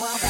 around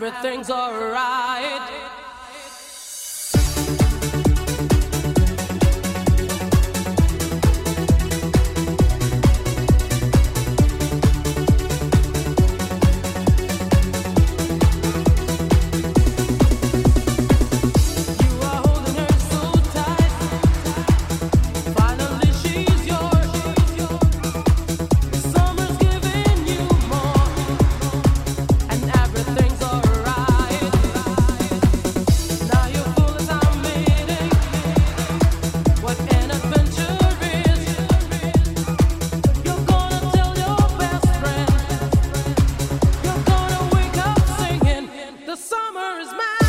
everything's alright. is mine.